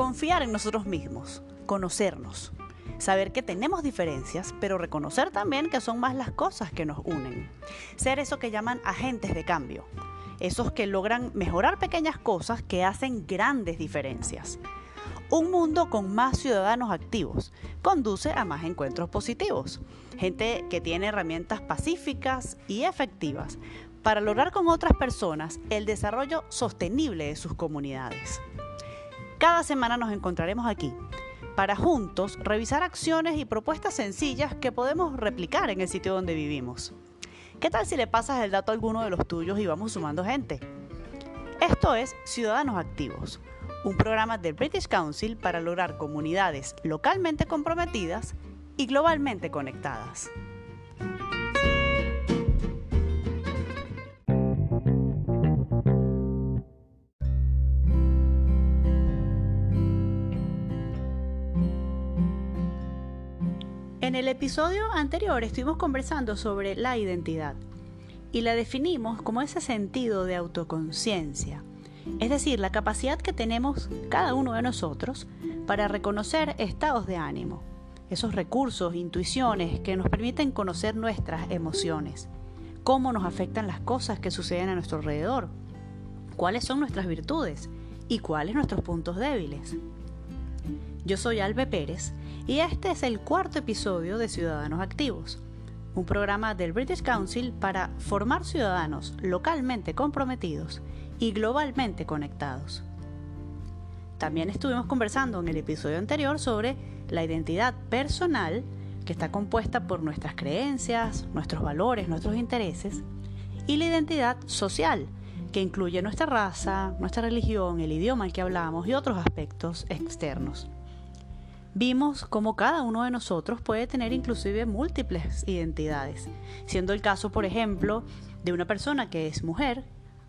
Confiar en nosotros mismos, conocernos, saber que tenemos diferencias, pero reconocer también que son más las cosas que nos unen. Ser eso que llaman agentes de cambio, esos que logran mejorar pequeñas cosas que hacen grandes diferencias. Un mundo con más ciudadanos activos conduce a más encuentros positivos. Gente que tiene herramientas pacíficas y efectivas para lograr con otras personas el desarrollo sostenible de sus comunidades. Cada semana nos encontraremos aquí para juntos revisar acciones y propuestas sencillas que podemos replicar en el sitio donde vivimos. ¿Qué tal si le pasas el dato a alguno de los tuyos y vamos sumando gente? Esto es Ciudadanos Activos un programa del British Council para lograr comunidades localmente comprometidas y globalmente conectadas. En el episodio anterior estuvimos conversando sobre la identidad y la definimos como ese sentido de autoconciencia es decir, la capacidad que tenemos cada uno de nosotros para reconocer estados de ánimo, esos recursos, intuiciones que nos permiten conocer nuestras emociones, cómo nos afectan las cosas que suceden a nuestro alrededor, cuáles son nuestras virtudes y cuáles nuestros puntos débiles. Yo soy Albe Pérez y este es el cuarto episodio de Ciudadanos Activos, un programa del British Council para formar ciudadanos localmente comprometidos y globalmente conectados. También estuvimos conversando en el episodio anterior sobre la identidad personal, que está compuesta por nuestras creencias, nuestros valores, nuestros intereses, y la identidad social, que incluye nuestra raza, nuestra religión, el idioma al que hablamos y otros aspectos externos. Vimos cómo cada uno de nosotros puede tener inclusive múltiples identidades, siendo el caso, por ejemplo, de una persona que es mujer,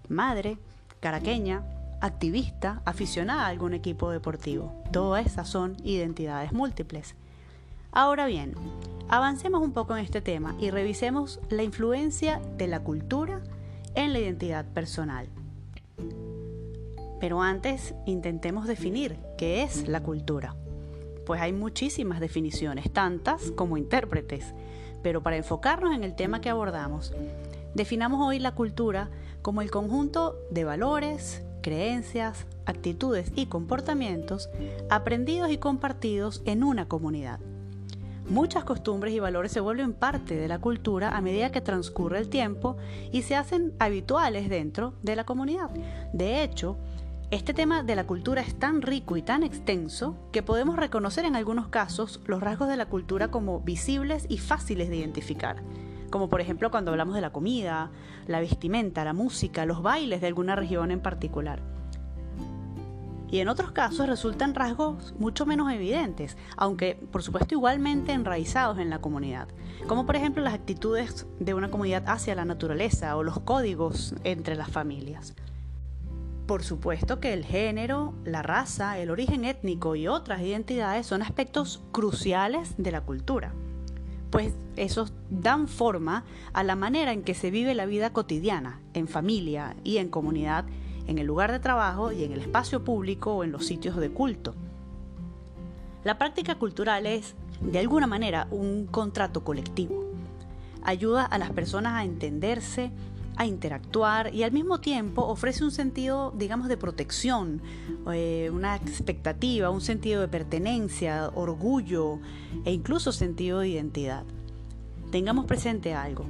madre, caraqueña, activista, aficionada a algún equipo deportivo. Todas esas son identidades múltiples. Ahora bien, avancemos un poco en este tema y revisemos la influencia de la cultura en la identidad personal. Pero antes intentemos definir qué es la cultura. Pues hay muchísimas definiciones, tantas como intérpretes. Pero para enfocarnos en el tema que abordamos, definamos hoy la cultura como el conjunto de valores, creencias, actitudes y comportamientos aprendidos y compartidos en una comunidad. Muchas costumbres y valores se vuelven parte de la cultura a medida que transcurre el tiempo y se hacen habituales dentro de la comunidad. De hecho, este tema de la cultura es tan rico y tan extenso que podemos reconocer en algunos casos los rasgos de la cultura como visibles y fáciles de identificar como por ejemplo cuando hablamos de la comida, la vestimenta, la música, los bailes de alguna región en particular. Y en otros casos resultan rasgos mucho menos evidentes, aunque por supuesto igualmente enraizados en la comunidad, como por ejemplo las actitudes de una comunidad hacia la naturaleza o los códigos entre las familias. Por supuesto que el género, la raza, el origen étnico y otras identidades son aspectos cruciales de la cultura pues esos dan forma a la manera en que se vive la vida cotidiana, en familia y en comunidad, en el lugar de trabajo y en el espacio público o en los sitios de culto. La práctica cultural es, de alguna manera, un contrato colectivo. Ayuda a las personas a entenderse, a interactuar y al mismo tiempo ofrece un sentido, digamos, de protección, eh, una expectativa, un sentido de pertenencia, orgullo e incluso sentido de identidad. Tengamos presente algo,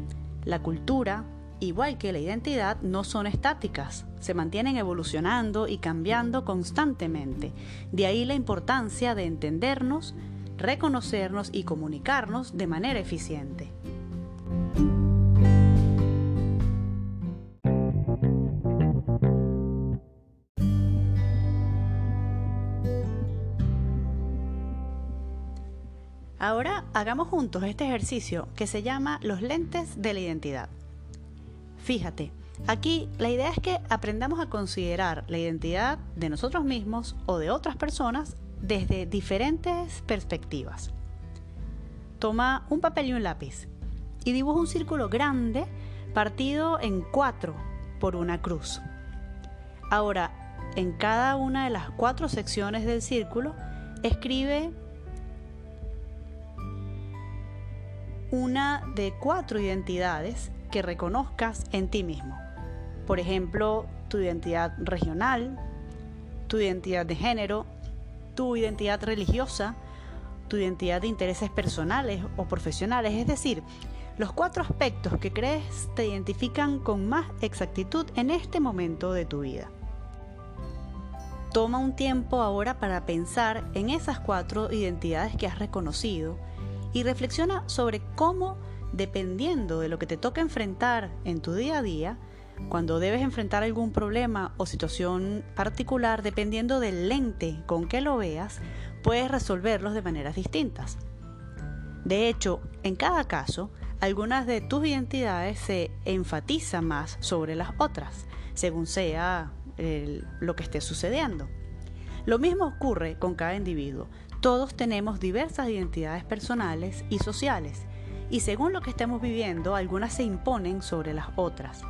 la cultura, igual que la identidad, no son estáticas, se mantienen evolucionando y cambiando constantemente. De ahí la importancia de entendernos, reconocernos y comunicarnos de manera eficiente. Ahora hagamos juntos este ejercicio que se llama los lentes de la identidad. Fíjate, aquí la idea es que aprendamos a considerar la identidad de nosotros mismos o de otras personas desde diferentes perspectivas. Toma un papel y un lápiz y dibuja un círculo grande partido en cuatro por una cruz. Ahora, en cada una de las cuatro secciones del círculo, escribe una de cuatro identidades que reconozcas en ti mismo. Por ejemplo, tu identidad regional, tu identidad de género, tu identidad religiosa, tu identidad de intereses personales o profesionales, es decir, los cuatro aspectos que crees te identifican con más exactitud en este momento de tu vida. Toma un tiempo ahora para pensar en esas cuatro identidades que has reconocido y reflexiona sobre cómo, dependiendo de lo que te toca enfrentar en tu día a día, cuando debes enfrentar algún problema o situación particular, dependiendo del lente con que lo veas, puedes resolverlos de maneras distintas. De hecho, en cada caso, algunas de tus identidades se enfatizan más sobre las otras, según sea lo que esté sucediendo. Lo mismo ocurre con cada individuo. Todos tenemos diversas identidades personales y sociales, y según lo que estemos viviendo, algunas se imponen sobre las otras.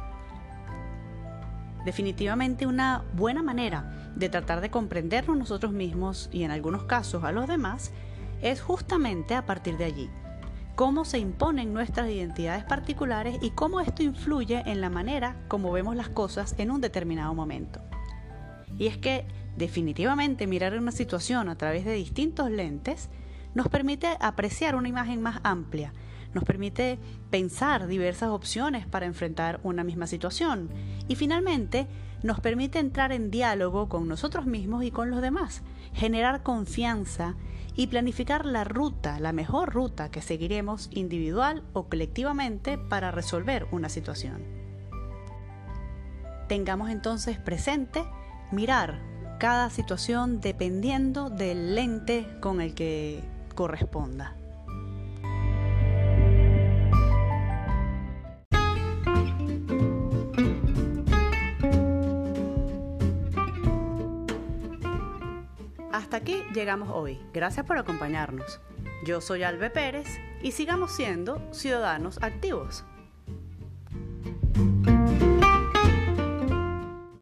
Definitivamente una buena manera de tratar de comprendernos nosotros mismos y en algunos casos a los demás es justamente a partir de allí. Cómo se imponen nuestras identidades particulares y cómo esto influye en la manera como vemos las cosas en un determinado momento. Y es que Definitivamente mirar una situación a través de distintos lentes nos permite apreciar una imagen más amplia, nos permite pensar diversas opciones para enfrentar una misma situación y finalmente nos permite entrar en diálogo con nosotros mismos y con los demás, generar confianza y planificar la ruta, la mejor ruta que seguiremos individual o colectivamente para resolver una situación. Tengamos entonces presente mirar cada situación dependiendo del lente con el que corresponda. Hasta aquí llegamos hoy. Gracias por acompañarnos. Yo soy Albe Pérez y sigamos siendo ciudadanos activos.